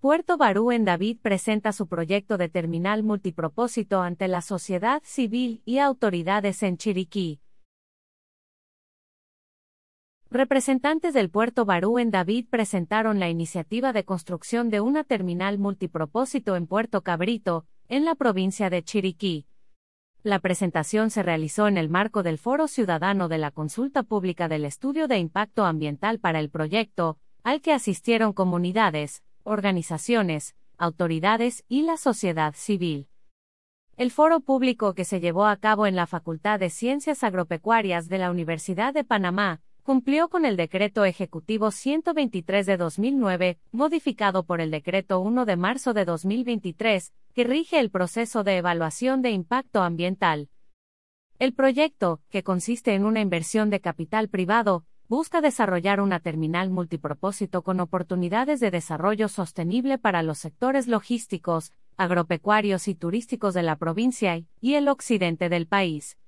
Puerto Barú en David presenta su proyecto de terminal multipropósito ante la sociedad civil y autoridades en Chiriquí. Representantes del puerto Barú en David presentaron la iniciativa de construcción de una terminal multipropósito en Puerto Cabrito, en la provincia de Chiriquí. La presentación se realizó en el marco del Foro Ciudadano de la Consulta Pública del Estudio de Impacto Ambiental para el proyecto, al que asistieron comunidades, organizaciones, autoridades y la sociedad civil. El foro público que se llevó a cabo en la Facultad de Ciencias Agropecuarias de la Universidad de Panamá, cumplió con el Decreto Ejecutivo 123 de 2009, modificado por el Decreto 1 de marzo de 2023, que rige el proceso de evaluación de impacto ambiental. El proyecto, que consiste en una inversión de capital privado, busca desarrollar una terminal multipropósito con oportunidades de desarrollo sostenible para los sectores logísticos, agropecuarios y turísticos de la provincia y el occidente del país.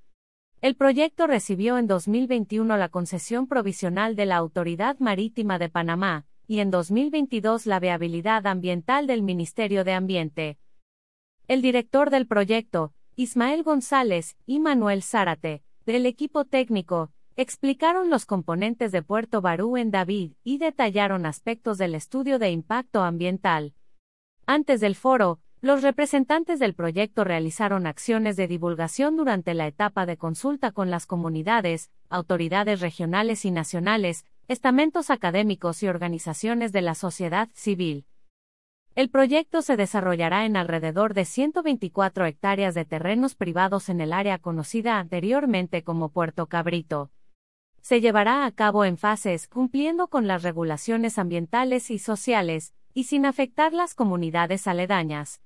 El proyecto recibió en 2021 la concesión provisional de la Autoridad Marítima de Panamá, y en 2022 la viabilidad ambiental del Ministerio de Ambiente. El director del proyecto, Ismael González, y Manuel Zárate, del equipo técnico, explicaron los componentes de Puerto Barú en David y detallaron aspectos del estudio de impacto ambiental. Antes del foro, los representantes del proyecto realizaron acciones de divulgación durante la etapa de consulta con las comunidades, autoridades regionales y nacionales, estamentos académicos y organizaciones de la sociedad civil. El proyecto se desarrollará en alrededor de 124 hectáreas de terrenos privados en el área conocida anteriormente como Puerto Cabrito se llevará a cabo en fases cumpliendo con las regulaciones ambientales y sociales, y sin afectar las comunidades aledañas.